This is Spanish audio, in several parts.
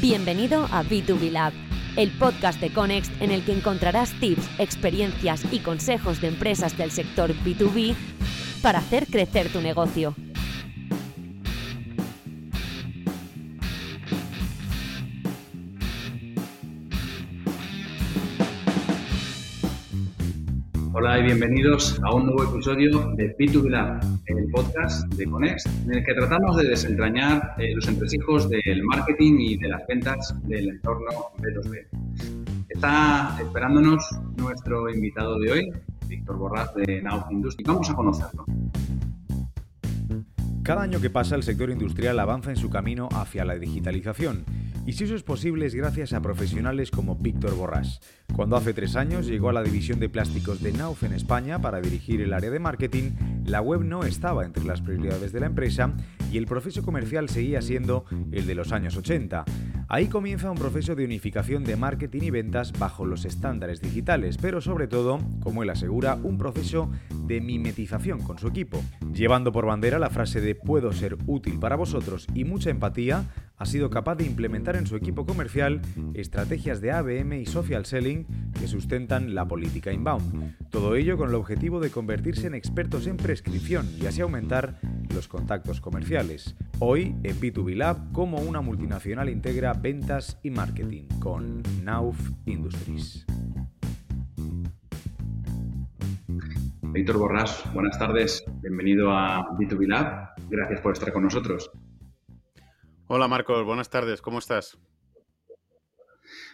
Bienvenido a B2B Lab, el podcast de Conext en el que encontrarás tips, experiencias y consejos de empresas del sector B2B para hacer crecer tu negocio. Bienvenidos a un nuevo episodio de B2B Lab, el podcast de Conext, en el que tratamos de desentrañar eh, los entresijos del marketing y de las ventas del entorno B2B. Está esperándonos nuestro invitado de hoy, Víctor Borraz de Now Industry. Vamos a conocerlo. Cada año que pasa el sector industrial avanza en su camino hacia la digitalización y si eso es posible es gracias a profesionales como Víctor Borrás. Cuando hace tres años llegó a la división de plásticos de Nauf en España para dirigir el área de marketing, la web no estaba entre las prioridades de la empresa y el proceso comercial seguía siendo el de los años 80. Ahí comienza un proceso de unificación de marketing y ventas bajo los estándares digitales, pero sobre todo, como él asegura, un proceso de mimetización con su equipo. Llevando por bandera la frase de puedo ser útil para vosotros y mucha empatía, ha sido capaz de implementar en su equipo comercial estrategias de ABM y social selling que sustentan la política inbound. Todo ello con el objetivo de convertirse en expertos en prescripción y así aumentar los contactos comerciales. Hoy en B2B Lab, cómo una multinacional integra ventas y marketing con Nauf Industries. Víctor Borrás, buenas tardes. Bienvenido a B2B Lab. Gracias por estar con nosotros. Hola Marcos, buenas tardes, ¿cómo estás?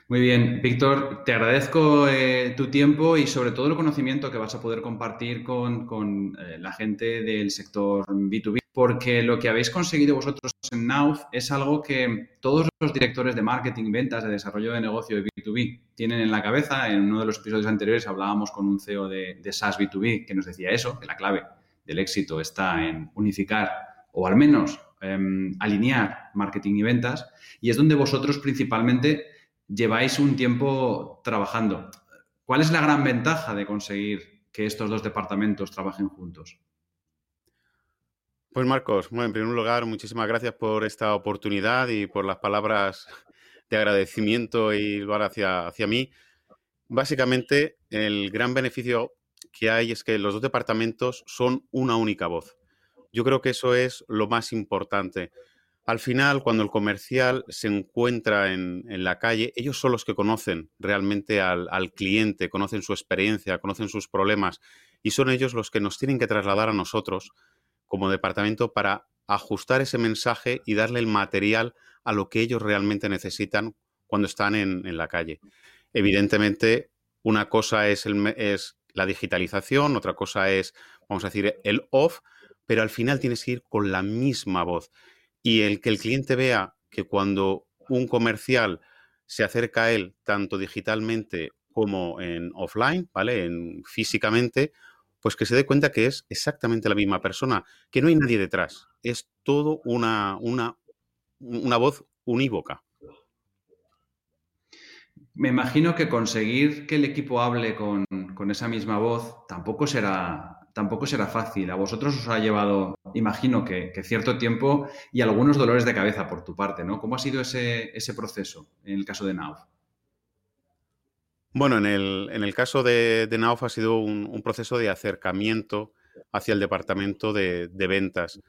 Muy bien, Víctor, te agradezco eh, tu tiempo y sobre todo el conocimiento que vas a poder compartir con, eh, la gente del sector B2B, porque lo que habéis conseguido vosotros en Nauf es algo que todos los directores de marketing, ventas, de desarrollo de negocio de B2B tienen en la cabeza. En uno de los episodios anteriores hablábamos con un CEO de, de SaaS B2B que nos decía eso, que la clave del éxito está en unificar o al menos Em, alinear marketing y ventas y es donde vosotros principalmente lleváis un tiempo trabajando. ¿Cuál es la gran ventaja de conseguir que estos dos departamentos trabajen juntos? Pues Marcos, bueno, en primer lugar, muchísimas gracias por esta oportunidad y por las palabras de agradecimiento y lugar hacia, hacia mí. Básicamente, el gran beneficio que hay es que los dos departamentos son una única voz. Yo creo que eso es lo más importante. Al final, cuando el comercial se encuentra en, la calle, ellos son los que conocen realmente al, cliente, conocen su experiencia, conocen sus problemas y son ellos los que nos tienen que trasladar a nosotros como departamento para ajustar ese mensaje y darle el material a lo que ellos realmente necesitan cuando están en, la calle. Evidentemente, una cosa es, es la digitalización, otra cosa es, vamos a decir, el off, pero al final tienes que ir con la misma voz. Y el que el cliente vea que cuando un comercial se acerca a él, tanto digitalmente como en offline, ¿vale? En físicamente, pues que se dé cuenta que es exactamente la misma persona, que no hay nadie detrás. Es todo una, una, una voz unívoca. Me imagino que conseguir que el equipo hable con, con esa misma voz tampoco será tampoco será fácil. A vosotros os ha llevado, imagino que, cierto tiempo y algunos dolores de cabeza por tu parte, ¿no? ¿Cómo ha sido ese, proceso en el caso de Nauf? Bueno, en el, caso de, Nauf ha sido un, proceso de acercamiento hacia el departamento de, ventas.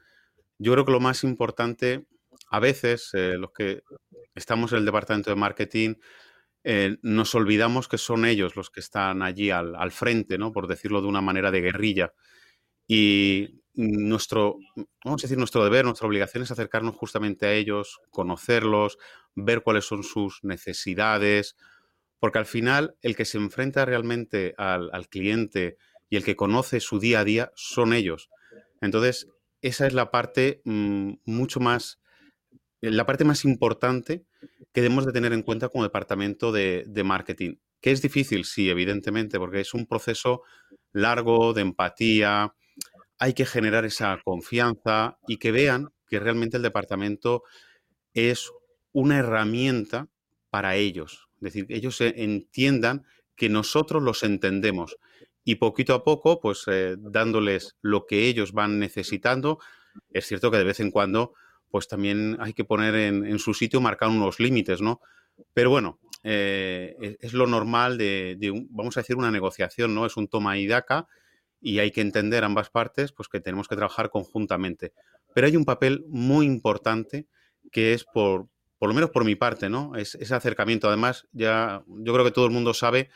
Yo creo que lo más importante, a veces, eh, los que estamos en el departamento de marketing, eh, nos olvidamos que son ellos los que están allí al, frente, ¿no? Por decirlo de una manera de guerrilla. Y nuestro, vamos a decir, nuestro deber, nuestra obligación es acercarnos justamente a ellos, conocerlos, ver cuáles son sus necesidades, porque al final el que se enfrenta realmente al, cliente y el que conoce su día a día son ellos. Entonces, esa es la parte mm, mucho más, la parte más importante que debemos de tener en cuenta como departamento de, marketing. Que es difícil, sí, evidentemente, porque es un proceso largo de empatía, hay que generar esa confianza y que vean que realmente el departamento es una herramienta para ellos. Es decir, ellos entiendan que nosotros los entendemos y poquito a poco, pues eh, dándoles lo que ellos van necesitando. Es cierto que de vez en cuando pues también hay que poner en, su sitio, marcar unos límites, ¿no? Pero bueno, eh, es, lo normal de, vamos a decir, una negociación, ¿no? Es un toma y daca y hay que entender ambas partes, pues que tenemos que trabajar conjuntamente. Pero hay un papel muy importante que es por, por lo menos por mi parte, ¿no? Es ese acercamiento. Además, ya yo creo que todo el mundo sabe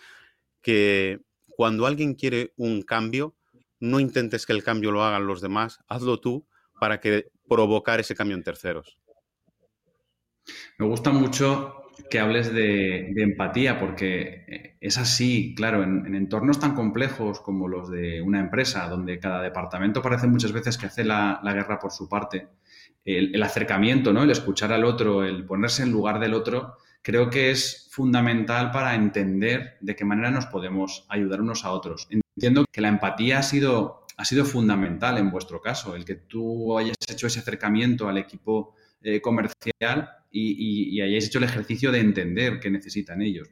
que cuando alguien quiere un cambio, no intentes que el cambio lo hagan los demás, hazlo tú para que provocar ese cambio en terceros. Me gusta mucho que hables de, empatía, porque es así, claro, en, entornos tan complejos como los de una empresa, donde cada departamento parece muchas veces que hace la, guerra por su parte, el, acercamiento, ¿no? el escuchar al otro, el ponerse en lugar del otro, creo que es fundamental para entender de qué manera nos podemos ayudar unos a otros. Entiendo que la empatía ha sido, ha sido fundamental en vuestro caso, el que tú hayas hecho ese acercamiento al equipo eh, comercial y, hayáis hecho el ejercicio de entender qué necesitan ellos.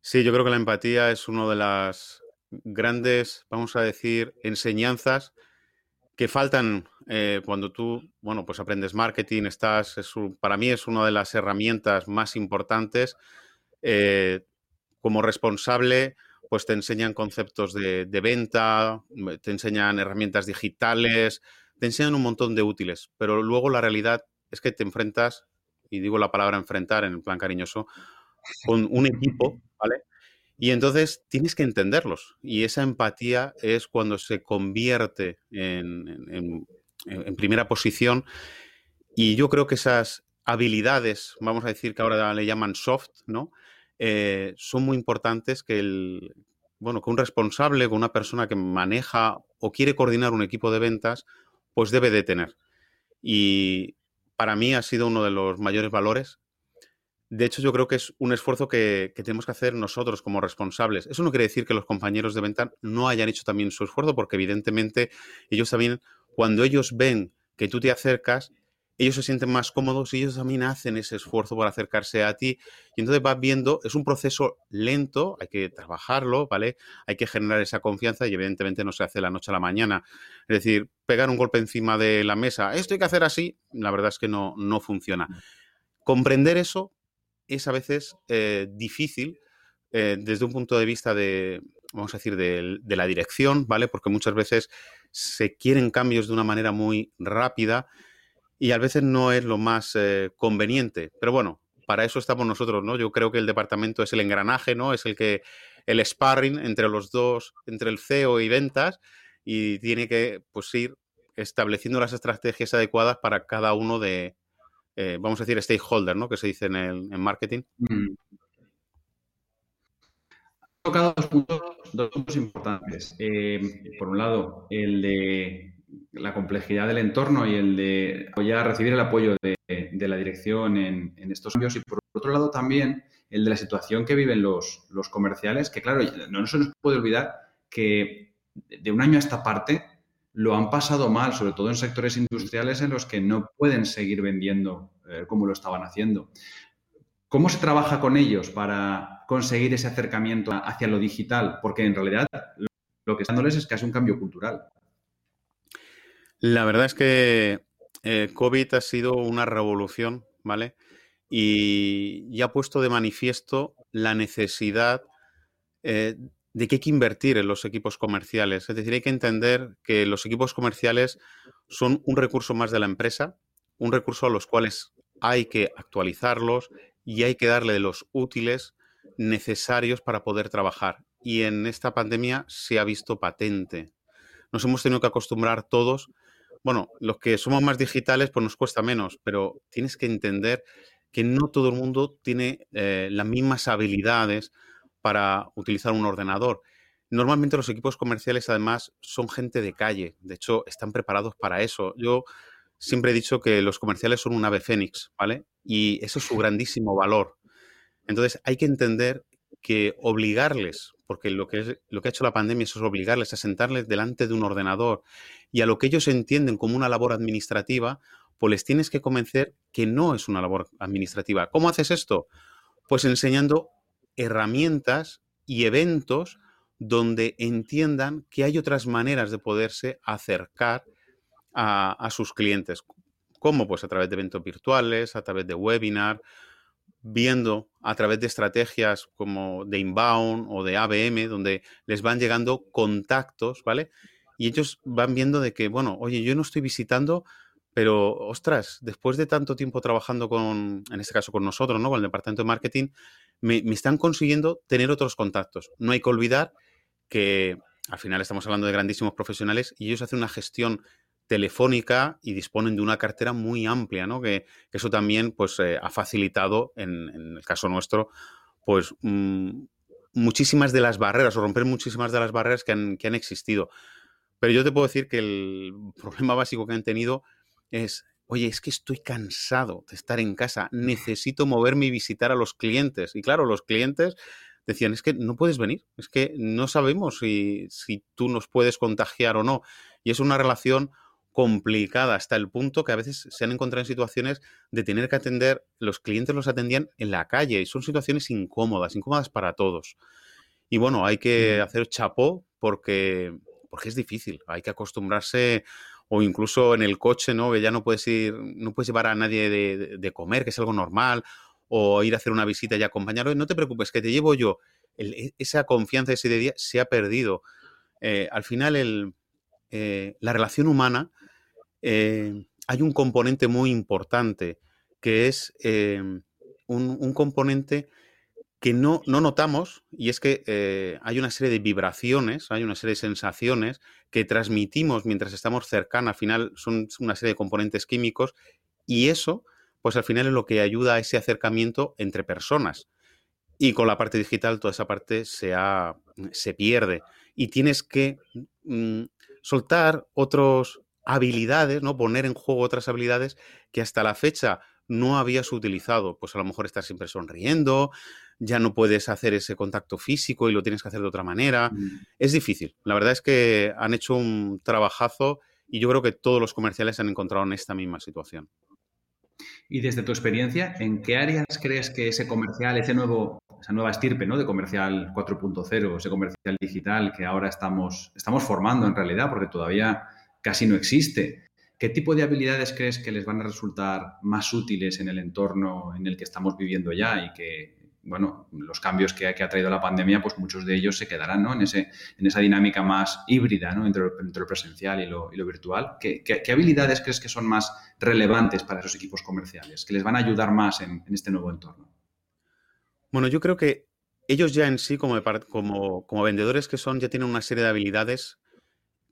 Sí, yo creo que la empatía es una de las grandes, vamos a decir, enseñanzas que faltan eh, cuando tú, bueno, pues aprendes marketing, estás, para mí es una de las herramientas más importantes. Eh, como responsable, pues te enseñan conceptos de, venta, te enseñan herramientas digitales, te enseñan un montón de útiles, pero luego la realidad es que te enfrentas, y digo la palabra enfrentar en el plan cariñoso, con un equipo, Y entonces tienes que entenderlos. Y esa empatía es cuando se convierte en, primera posición. Y yo creo que esas habilidades, vamos a decir que ahora le llaman soft, ¿no? Eh, son muy importantes que el, bueno, que un responsable, que una persona que maneja o quiere coordinar un equipo de ventas, pues debe de tener. Y para mí ha sido uno de los mayores valores. De hecho, yo creo que es un esfuerzo que, tenemos que hacer nosotros como responsables. Eso no quiere decir que los compañeros de venta no hayan hecho también su esfuerzo, porque evidentemente ellos también, cuando ellos ven que tú te acercas, ellos se sienten más cómodos y ellos también hacen ese esfuerzo por acercarse a ti. Y entonces vas viendo, es un proceso lento, hay que trabajarlo, ¿vale? Hay que generar esa confianza y evidentemente no se hace de la noche a la mañana. Es decir, pegar un golpe encima de la mesa, esto hay que hacer así, la verdad es que no, no funciona. Comprender eso es a veces eh, difícil eh, desde un punto de vista de, vamos a decir, de, la dirección, ¿vale? Porque muchas veces se quieren cambios de una manera muy rápida y a veces no es lo más eh, conveniente. Pero bueno, para eso estamos nosotros, ¿no? Yo creo que el departamento es el engranaje, ¿no? Es el que, el sparring entre los dos, entre el CEO y ventas, y tiene que, pues, ir estableciendo las estrategias adecuadas para cada uno de, eh, vamos a decir, stakeholder, ¿no? Que se dice en, el, marketing. Mm. tocado dos puntos, importantes. Eh, por un lado, el de la complejidad del entorno y el de apoyar, recibir el apoyo de, la dirección en, estos cambios y por otro lado también el de la situación que viven los comerciales, que claro, no se nos puede olvidar que de un año a esta parte lo han pasado mal, sobre todo en sectores industriales en los que no pueden seguir vendiendo eh, como lo estaban haciendo. ¿Cómo se trabaja con ellos para conseguir ese acercamiento hacia lo digital? Porque en realidad lo que están dándoles es casi un cambio cultural. La verdad es que eh, COVID ha sido una revolución, ¿vale? Y, ha puesto de manifiesto la necesidad eh, de que hay que invertir en los equipos comerciales. Es decir, hay que entender que los equipos comerciales son un recurso más de la empresa, un recurso a los cuales hay que actualizarlos y hay que darle los útiles necesarios para poder trabajar. Y en esta pandemia se ha visto patente. Nos hemos tenido que acostumbrar todos bueno, los que somos más digitales, pues nos cuesta menos, pero tienes que entender que no todo el mundo tiene eh, las mismas habilidades para utilizar un ordenador. Normalmente los equipos comerciales, además, son gente de calle. De hecho, están preparados para eso. Yo siempre he dicho que los comerciales son un ave fénix, ¿vale? Y eso es su grandísimo valor. Entonces, hay que entender que obligarles, porque lo que, es, lo que ha hecho la pandemia es obligarles a sentarles delante de un ordenador y a lo que ellos entienden como una labor administrativa, pues les tienes que convencer que no es una labor administrativa. ¿Cómo haces esto? Pues enseñando herramientas y eventos donde entiendan que hay otras maneras de poderse acercar a, sus clientes. ¿Cómo? Pues a través de eventos virtuales, a través de webinar, viendo a través de estrategias como de inbound o de ABM, donde les van llegando contactos, ¿vale? Y ellos van viendo de que, bueno, oye, yo no estoy visitando, pero, ostras, después de tanto tiempo trabajando con, en este caso con nosotros, ¿no? Con el departamento de marketing, me, están consiguiendo tener otros contactos. No hay que olvidar que al final estamos hablando de grandísimos profesionales y ellos hacen una gestión telefónica y disponen de una cartera muy amplia, ¿no? Que, eso también pues, eh, ha facilitado, en, el caso nuestro, pues mm, muchísimas de las barreras o romper muchísimas de las barreras que han, que han existido. Pero yo te puedo decir que el problema básico que han tenido es, oye, es que estoy cansado de estar en casa, necesito moverme y visitar a los clientes. Y claro, los clientes decían, es que no puedes venir, es que no sabemos si, si tú nos puedes contagiar o no. Y es una relación complicada hasta el punto que a veces se han encontrado en situaciones de tener que atender, los clientes los atendían en la calle y son situaciones incómodas, incómodas para todos. Y bueno, hay que hacer chapó porque, porque es difícil, hay que acostumbrarse o incluso en el coche, ¿no? Que ya no puedes ir, no puedes llevar a nadie de, comer, que es algo normal, o ir a hacer una visita y acompañarlo. No te preocupes, que te llevo yo. E, esa confianza ese día se ha perdido. Eh, al final, eh, la relación humana eh, hay un componente muy importante que es un, componente que no, no, notamos y es que eh, hay una serie de vibraciones, hay una serie de sensaciones que transmitimos mientras estamos cercanos, al final son una serie de componentes químicos y eso, pues al final es lo que ayuda a ese acercamiento entre personas. Y con la parte digital toda esa parte se, se pierde y tienes que mm, soltar otros, habilidades, ¿no? Poner en juego otras habilidades que hasta la fecha no habías utilizado. Pues a lo mejor estás siempre sonriendo, ya no puedes hacer ese contacto físico y lo tienes que hacer de otra manera. Mm. Es difícil. La verdad es que han hecho un trabajazo y yo creo que todos los comerciales se han encontrado en esta misma situación. Y desde tu experiencia, ¿en qué áreas crees que ese comercial, ese nuevo, esa nueva estirpe ¿no? de comercial 4.0, ese comercial digital que ahora estamos, estamos formando en realidad, porque todavía casi no existe. ¿Qué tipo de habilidades crees que les van a resultar más útiles en el entorno en el que estamos viviendo ya y que, bueno, los cambios que, ha traído la pandemia, pues muchos de ellos se quedarán ¿no? en, ese, en esa dinámica más híbrida ¿no? entre, lo presencial y lo, virtual? ¿Qué, habilidades crees que son más relevantes para esos equipos comerciales, que les van a ayudar más en, este nuevo entorno? Bueno, yo creo que ellos ya en sí, como, vendedores que son, ya tienen una serie de habilidades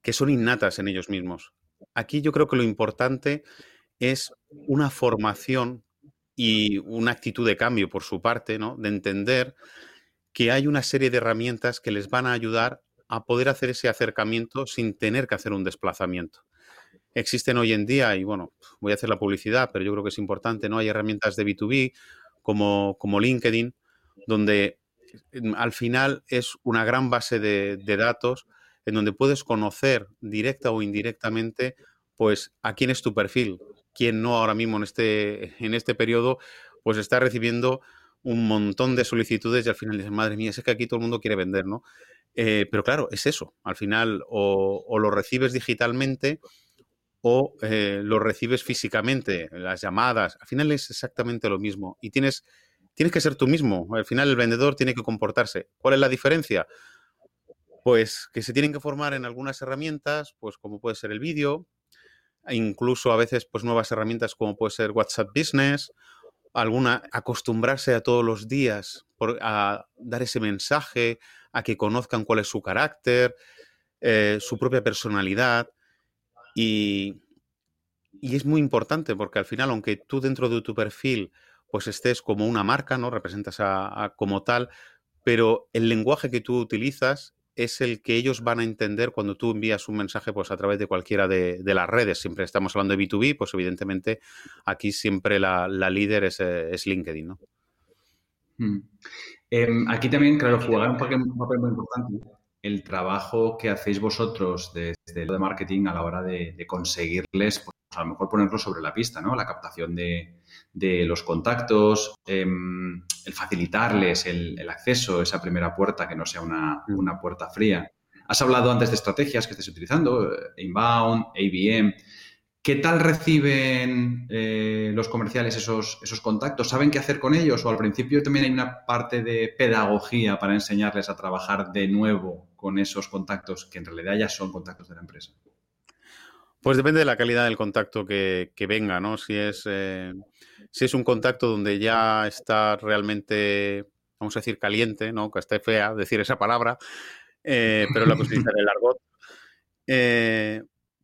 que son innatas en ellos mismos. Aquí yo creo que lo importante es una formación y una actitud de cambio por su parte, ¿no? De entender que hay una serie de herramientas que les van a ayudar a poder hacer ese acercamiento sin tener que hacer un desplazamiento. Existen hoy en día, y bueno, voy a hacer la publicidad, pero yo creo que es importante, ¿no? Hay herramientas de B2B como, como LinkedIn, donde mm, al final es una gran base de datos en donde puedes conocer directa o indirectamente, pues, a quién es tu perfil, quién no ahora mismo en este, en este periodo, pues está recibiendo un montón de solicitudes y al final dices, madre mía, es que aquí todo el mundo quiere vender, ¿no? Eh, pero claro, es eso. Al final o, lo recibes digitalmente o eh, lo recibes físicamente, las llamadas. Al final es exactamente lo mismo. Y tienes, tienes que ser tú mismo. Al final el vendedor tiene que comportarse. ¿Cuál es la diferencia? Pues que se tienen que formar en algunas herramientas, pues como puede ser el vídeo, e incluso a veces pues nuevas herramientas como puede ser WhatsApp Business, alguna acostumbrarse a todos los días a dar ese mensaje, a que conozcan cuál es su carácter, eh, su propia personalidad y, es muy importante porque al final, aunque tú dentro de tu perfil pues estés como una marca, ¿no? Representas a como tal, pero el lenguaje que tú utilizas es el que ellos van a entender cuando tú envías un mensaje pues, a través de cualquiera de, las redes. Siempre estamos hablando de B2B, pues evidentemente aquí siempre la, líder es, LinkedIn. ¿no? Mm. Em, aquí también, claro, jugará un papel, muy importante el trabajo que hacéis vosotros desde lo de marketing a la hora de, conseguirles, pues, a lo mejor ponerlo sobre la pista, ¿no? La captación de, los contactos, em, el facilitarles el, acceso, esa primera puerta que no sea una, puerta fría. Has hablado antes de estrategias que estés utilizando, eh, inbound, ABM. ¿Qué tal reciben eh, los comerciales esos, esos contactos? ¿Saben qué hacer con ellos? ¿O al principio también hay una parte de pedagogía para enseñarles a trabajar de nuevo con esos contactos que en realidad ya son contactos de la empresa? Pues depende de la calidad del contacto que, venga, ¿no? Si es, eh, si es un contacto donde ya está realmente, vamos a decir, caliente, ¿no? Que esté fea decir esa palabra, eh, pero la posibilidad del argot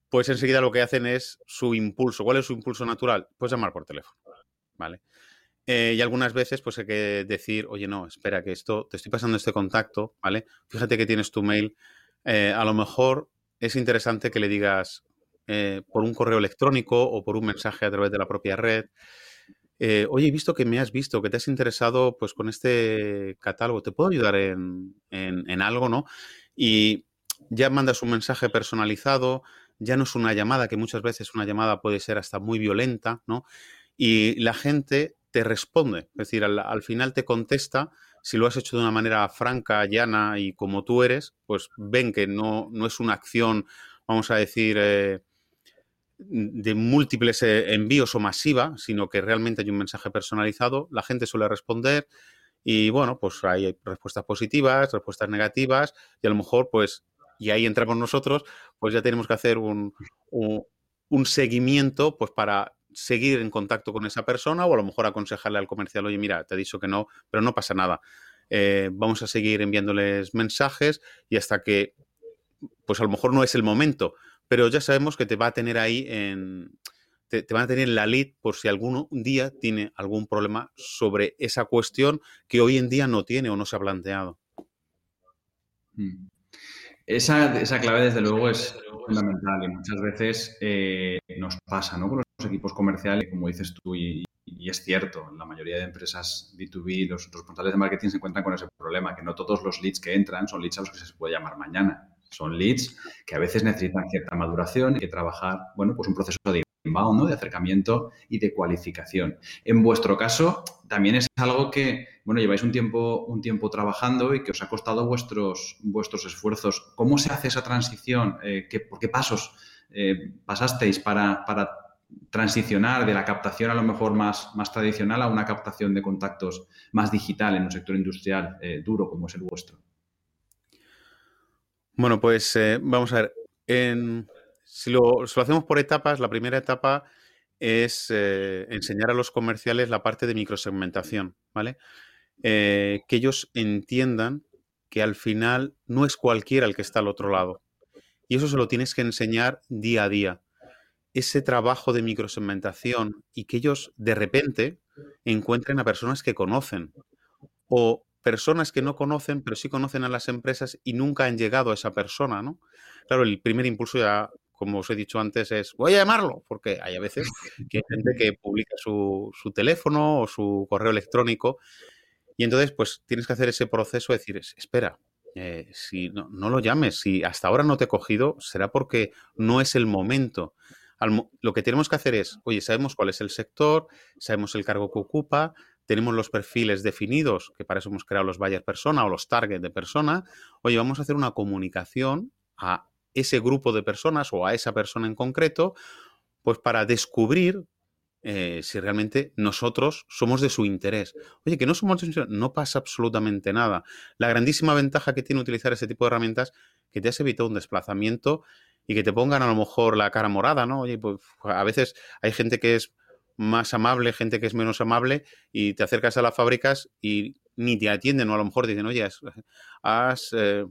pues enseguida lo que hacen es su impulso. ¿Cuál es su impulso natural? Pues llamar por teléfono, ¿vale? Eh, y algunas veces pues hay que decir, oye, no, espera, que esto, te estoy pasando este contacto, ¿vale? Fíjate que tienes tu mail. Eh, a lo mejor es interesante que le digas eh, por un correo electrónico o por un mensaje a través de la propia red. oye, he visto que me has visto, que te has interesado pues con este catálogo, ¿te puedo ayudar en, en algo, no? Y ya mandas un mensaje personalizado, ya no es una llamada, que muchas veces una llamada puede ser hasta muy violenta, ¿no? Y la gente te responde, es decir, al, final te contesta, si lo has hecho de una manera franca, llana y como tú eres, pues ven que no, no es una acción, vamos a decir, eh, de múltiples eh, envíos o masiva, sino que realmente hay un mensaje personalizado, la gente suele responder y bueno, pues hay respuestas positivas, respuestas negativas y a lo mejor pues y ahí entramos nosotros, pues ya tenemos que hacer un, seguimiento pues para seguir en contacto con esa persona o a lo mejor aconsejarle al comercial, oye, mira, te he dicho que no, pero no pasa nada. Eh, vamos a seguir enviándoles mensajes y hasta que, pues a lo mejor no es el momento, pero ya sabemos que te va a tener ahí en... Te, van a tener en la lead por si algún día tiene algún problema sobre esa cuestión que hoy en día no tiene o no se ha planteado. Mm. Esa, esa, clave, desde luego, es fundamental y muchas veces eh, nos pasa ¿no? con los equipos comerciales, como dices tú, y, es cierto, la mayoría de empresas B2B, los responsables de marketing se encuentran con ese problema, que no todos los leads que entran son leads a los que se puede llamar mañana. Son leads que a veces necesitan cierta maduración y que trabajar, bueno, pues un proceso de ¿no? de acercamiento y de cualificación. En vuestro caso, también es algo que, bueno, lleváis un tiempo, un tiempo trabajando y que os ha costado vuestros, vuestros esfuerzos. ¿Cómo se hace esa transición? Eh, ¿qué, ¿Por qué pasos eh, pasasteis para, para, transicionar de la captación a lo mejor más, más tradicional a una captación de contactos más digital en un sector industrial eh, duro como es el vuestro? Bueno, pues vamos a ver. En, si lo, hacemos por etapas, la primera etapa es eh, enseñar a los comerciales la parte de microsegmentación, ¿vale? Eh, que ellos entiendan que al final no es cualquiera el que está al otro lado. Y eso se lo tienes que enseñar día a día. Ese trabajo de microsegmentación y que ellos de repente encuentren a personas que conocen o personas que no conocen, pero sí conocen a las empresas y nunca han llegado a esa persona, ¿no? Claro, el primer impulso ya como os he dicho antes, es voy a llamarlo, porque hay a veces que hay gente que publica su, teléfono o su correo electrónico y entonces pues tienes que hacer ese proceso de decir, espera, eh, si no, lo llames, si hasta ahora no te he cogido, será porque no es el momento. lo que tenemos que hacer es, oye, sabemos cuál es el sector, sabemos el cargo que ocupa, tenemos los perfiles definidos, que para eso hemos creado los buyer persona o los target de persona. Oye, vamos a hacer una comunicación a ese grupo de personas o a esa persona en concreto, pues para descubrir eh, si realmente nosotros somos de su interés. Oye, que no somos de su interés, no pasa absolutamente nada. La grandísima ventaja que tiene utilizar ese tipo de herramientas que te has evitado un desplazamiento y que te pongan a lo mejor la cara morada, ¿no? Oye, pues a veces hay gente que es más amable, gente que es menos amable y te acercas a las fábricas y ni te atienden o a lo mejor dicen, oye, has, eh,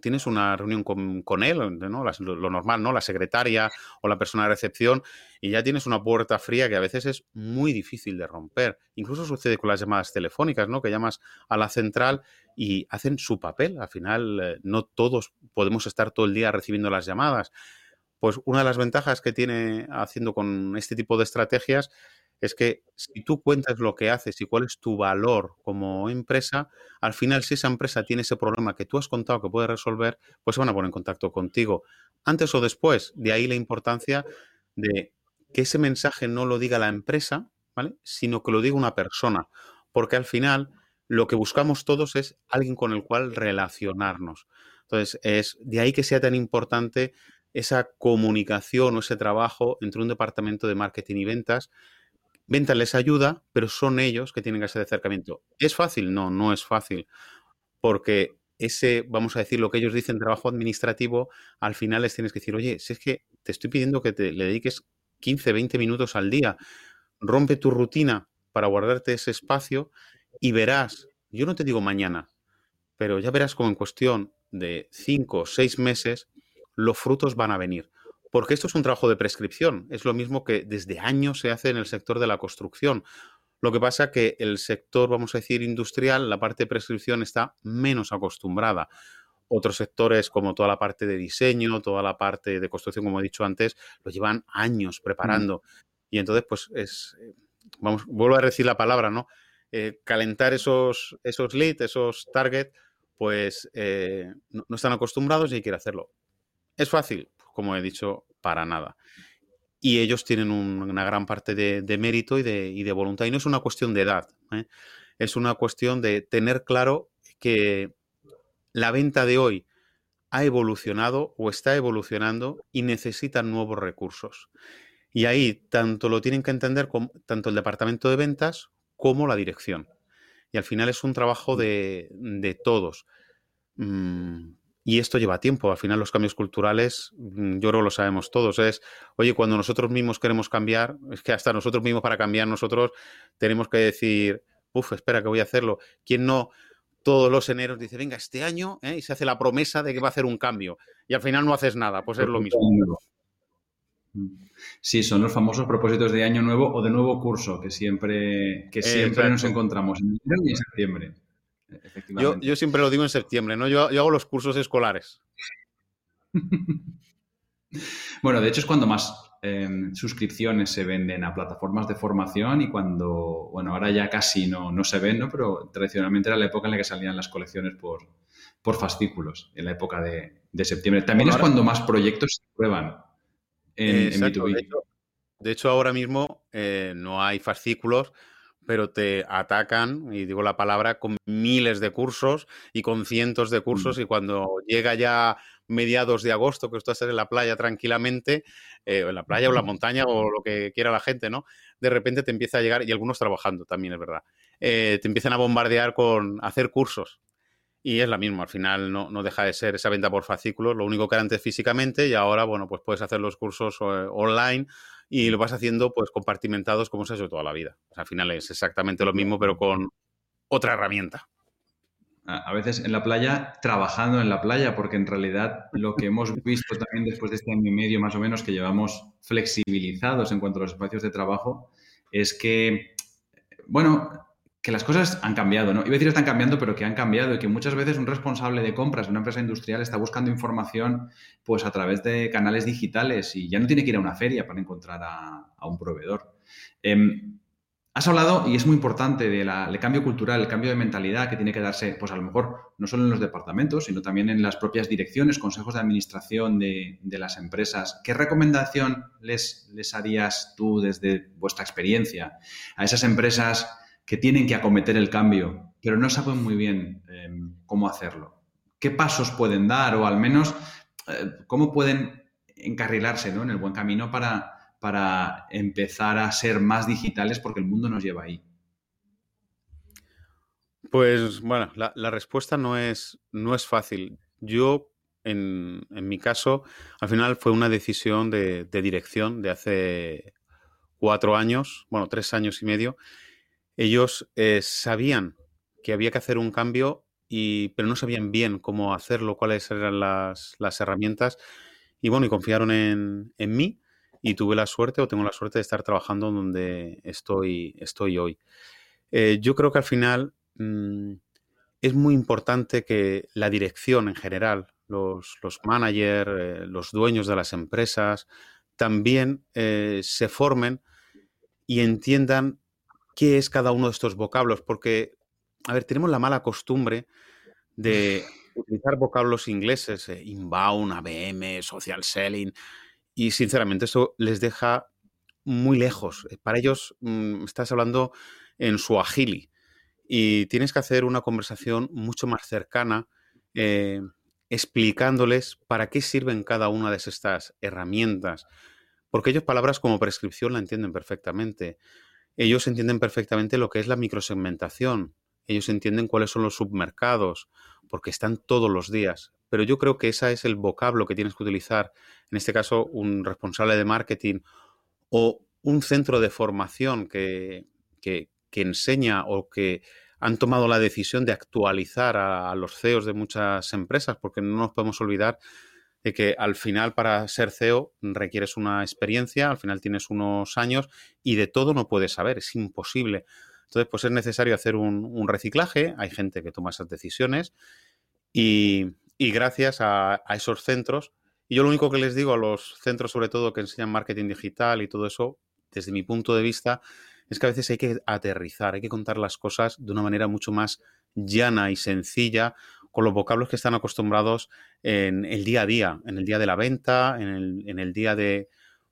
tienes una reunión con, él, ¿no? lo, normal, ¿no? La secretaria o la persona de recepción, y ya tienes una puerta fría que a veces es muy difícil de romper. Incluso sucede con las llamadas telefónicas, ¿no? Que llamas a la central y hacen su papel. Al final, eh, no todos podemos estar todo el día recibiendo las llamadas. Pues una de las ventajas que tiene haciendo con este tipo de estrategias es que si tú cuentas lo que haces y cuál es tu valor como empresa, al final si esa empresa tiene ese problema que tú has contado que puede resolver, pues se van a poner en contacto contigo. Antes o después, de ahí la importancia de que ese mensaje no lo diga la empresa, ¿vale? Sino que lo diga una persona, porque al final lo que buscamos todos es alguien con el cual relacionarnos. Entonces, es de ahí que sea tan importante esa comunicación o ese trabajo entre un departamento de marketing y ventas. Ventas les ayuda, pero son ellos que tienen que hacer acercamiento. ¿Es fácil? No, no es fácil. Porque ese, vamos a decir, lo que ellos dicen, trabajo administrativo, al final les tienes que decir, oye, si es que te estoy pidiendo que te, le dediques 15, 20 minutos al día, rompe tu rutina para guardarte ese espacio y verás, yo no te digo mañana, pero ya verás como en cuestión de 5 o 6 meses los frutos van a venir. Porque esto es un trabajo de prescripción, es lo mismo que desde años se hace en el sector de la construcción. Lo que pasa que el sector, vamos a decir, industrial, la parte de prescripción está menos acostumbrada. Otros sectores, como toda la parte de diseño, toda la parte de construcción, como he dicho antes, lo llevan años preparando. Y entonces, pues es, eh, vamos, vuelvo a decir la palabra, ¿no? Eh, calentar esos, esos leads, esos targets, pues eh, no, están acostumbrados y hay que hacerlo. ¿Es fácil? como he dicho, para nada. Y ellos tienen una gran parte de, mérito y de, voluntad. Y no es una cuestión de edad, es una cuestión de tener claro que la venta de hoy ha evolucionado o está evolucionando y necesita nuevos recursos. Y ahí tanto lo tienen que entender tanto el departamento de ventas como la dirección. Y al final es un trabajo de, todos. Mm, y esto lleva tiempo. Al final los cambios culturales, mm, yo creo que lo sabemos todos. Es, oye, cuando nosotros mismos queremos cambiar, es que hasta nosotros mismos para cambiar nosotros tenemos que decir, uff, espera que voy a hacerlo. ¿Quién no todos los eneros dice, venga, este año, ¿eh? y se hace la promesa de que va a hacer un cambio, y al final no haces nada, pues es lo mismo. Sí, son los famosos propósitos de año nuevo o de nuevo curso que siempre, que siempre nos encontramos en enero y en septiembre. Yo, yo, siempre lo digo en septiembre, ¿no? Yo, yo hago los cursos escolares. bueno, de hecho es cuando más Em, suscripciones se venden a plataformas de formación y cuando, bueno, ahora ya casi no, no se ven, ¿no? Pero tradicionalmente era la época en la que salían las colecciones por, por fascículos, en la época de, septiembre. También es cuando más proyectos se prueban en, B2B. De hecho, ahora mismo eh, no hay fascículos, pero te atacan, y digo la palabra, con miles de cursos y con cientos de cursos, mm. y cuando llega ya mediados de agosto, que estás en la playa tranquilamente, eh, en la playa o la montaña o lo que quiera la gente, ¿no? De repente te empieza a llegar, y algunos trabajando también, es verdad, eh, te empiezan a bombardear con hacer cursos. Y es la misma, al final no, no, deja de ser esa venta por fascículos, lo único que era antes físicamente y ahora, bueno, pues puedes hacer los cursos eh, online y lo vas haciendo pues compartimentados como se ha hecho toda la vida. al final es exactamente lo mismo, pero con otra herramienta. A veces en la playa, trabajando en la playa, porque en realidad lo que hemos visto también después de este año y medio más o menos que llevamos flexibilizados en cuanto a los espacios de trabajo, es que, bueno, que las cosas han cambiado, ¿no? Iba a decir están cambiando, pero que han cambiado y que muchas veces un responsable de compras de una empresa industrial está buscando información pues a través de canales digitales y ya no tiene que ir a una feria para encontrar a, un proveedor. Em, Has hablado, y es muy importante, del cambio cultural, el cambio de mentalidad que tiene que darse, pues a lo mejor no solo en los departamentos, sino también en las propias direcciones, consejos de administración de, las empresas. ¿Qué recomendación les, les harías tú desde vuestra experiencia a esas empresas que tienen que acometer el cambio, pero no saben muy bien em, cómo hacerlo? ¿Qué pasos pueden dar o al menos eh, cómo pueden encarrilarse en el buen camino para para empezar a ser más digitales porque el mundo nos lleva ahí? Pues bueno, la, respuesta no es, no es fácil. Yo, en, mi caso, al final fue una decisión de, dirección de hace cuatro años, bueno, tres años y medio. Ellos eh, sabían que había que hacer un cambio, y, pero no sabían bien cómo hacerlo, cuáles eran las, herramientas. Y bueno, y confiaron en, en mí y tuve la suerte o tengo la suerte de estar trabajando donde estoy, estoy hoy. Eh, yo creo que al final mm, es muy importante que la dirección en general, los, los managers, eh, los dueños de las empresas, también se formen y entiendan qué es cada uno de estos vocablos, porque, a ver, tenemos la mala costumbre de utilizar vocablos ingleses, inbound, ABM, social selling, y sinceramente eso les deja muy lejos. Eh, para ellos mm, estás hablando en su agili y tienes que hacer una conversación mucho más cercana eh, explicándoles para qué sirven cada una de estas herramientas. Porque ellos palabras como prescripción la entienden perfectamente. Ellos entienden perfectamente lo que es la microsegmentación. Ellos entienden cuáles son los submercados, porque están todos los días. Pero yo creo que ese es el vocablo que tienes que utilizar, en este caso, un responsable de marketing o un centro de formación que, que, enseña o que han tomado la decisión de actualizar a, los CEOs de muchas empresas, porque no nos podemos olvidar de que al final para ser CEO requieres una experiencia, al final tienes unos años y de todo no puedes saber, es imposible. Entonces, pues es necesario hacer un, reciclaje, hay gente que toma esas decisiones y, gracias a, a, esos centros, y yo lo único que les digo a los centros sobre todo que enseñan marketing digital y todo eso, desde mi punto de vista, es que a veces hay que aterrizar, hay que contar las cosas de una manera mucho más llana y sencilla, con los vocablos que están acostumbrados en el día a día, en el día de la venta, en el, día de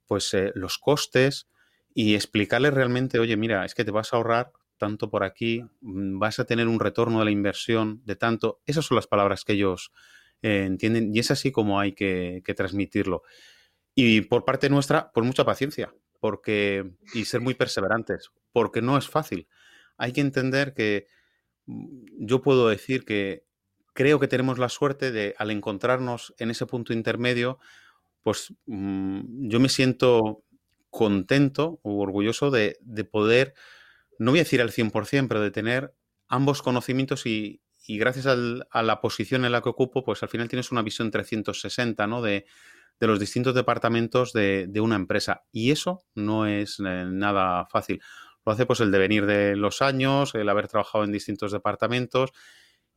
pues eh, los costes y explicarles realmente, oye, mira, es que te vas a ahorrar tanto por aquí, mm, vas a tener un retorno de la inversión de tanto. Esas son las palabras que ellos eh, entienden y es así como hay que, que transmitirlo. Y por parte nuestra, por mucha paciencia, porque y ser muy perseverantes, porque no es fácil. Hay que entender que mm, yo puedo decir que creo que tenemos la suerte de, al encontrarnos en ese punto intermedio, pues mm, yo me siento contento o orgulloso de, poder, no voy a decir al 100%, pero de tener ambos conocimientos y, gracias a la posición en la que ocupo, pues al final tienes una visión 360, ¿no? De, de los distintos departamentos de, una empresa. Y eso no es eh, nada fácil. Lo hace pues el devenir de los años, el haber trabajado en distintos departamentos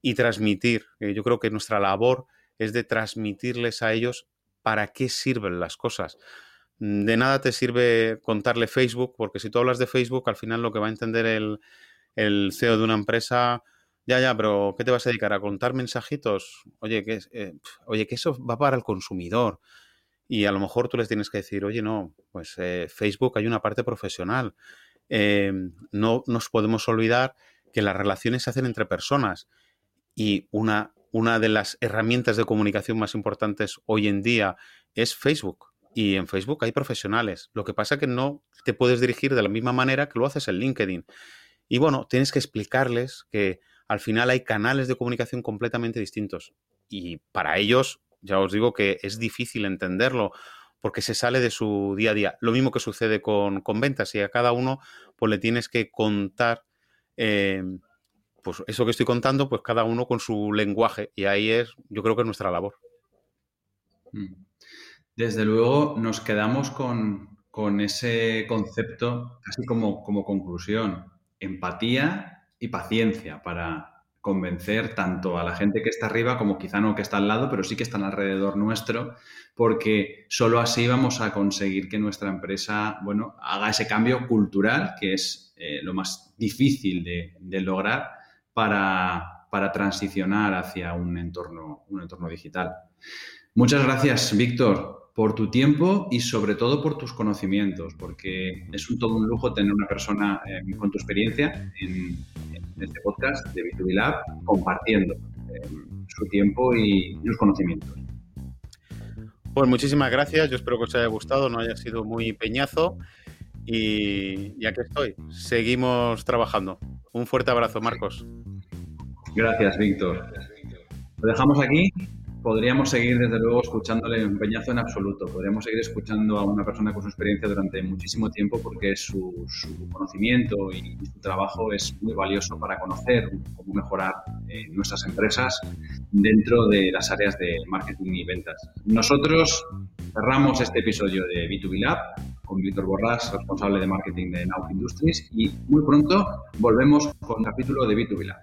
y transmitir. Eh, yo creo que nuestra labor es de transmitirles a ellos para qué sirven las cosas. De nada te sirve contarle Facebook, porque si tú hablas de Facebook, al final lo que va a entender el, el CEO de una empresa, ya, ya, pero ¿qué te vas a dedicar? ¿A contar mensajitos? Oye, que, eh, oye, que eso va para el consumidor. Y a lo mejor tú les tienes que decir, oye, no, pues eh, Facebook hay una parte profesional. No nos podemos olvidar que las relaciones se hacen entre personas y una, una de las herramientas de comunicación más importantes hoy en día es Facebook. Y en Facebook hay profesionales. Lo que pasa es que no te puedes dirigir de la misma manera que lo haces en LinkedIn. Y bueno, tienes que explicarles que al final hay canales de comunicación completamente distintos. Y para ellos ya os digo que es difícil entenderlo porque se sale de su día a día. Lo mismo que sucede con, ventas y a cada uno pues le tienes que contar eh, pues eso que estoy contando, pues cada uno con su lenguaje y ahí es, yo creo que es nuestra labor. Mm. Desde luego nos quedamos con, con ese concepto casi como, como conclusión, empatía y paciencia para, convencer tanto a la gente que está arriba como quizá no que está al lado, pero sí que están alrededor nuestro, porque solo así vamos a conseguir que nuestra empresa, bueno, haga ese cambio cultural, que es eh, lo más difícil de, lograr para, para, transicionar hacia un entorno, un entorno digital. Muchas gracias, Víctor por tu tiempo y sobre todo por tus conocimientos, porque es un, todo un lujo tener una persona eh, con tu experiencia en, este podcast de B2B Lab compartiendo eh, su tiempo y sus conocimientos. Pues muchísimas gracias, yo espero que os haya gustado, no haya sido muy peñazo y, ya que estoy. Seguimos trabajando. Un fuerte abrazo, Marcos. Gracias, Víctor. Lo dejamos aquí podríamos seguir desde luego escuchándole un peñazo en absoluto. Podríamos seguir escuchando a una persona con su experiencia durante muchísimo tiempo porque su, conocimiento y su trabajo es muy valioso para conocer cómo mejorar eh, nuestras empresas dentro de las áreas de marketing y ventas. Nosotros cerramos este episodio de B2B Lab con Víctor Borrás, responsable de marketing de Now Industries, y muy pronto volvemos con un capítulo de B2B Lab.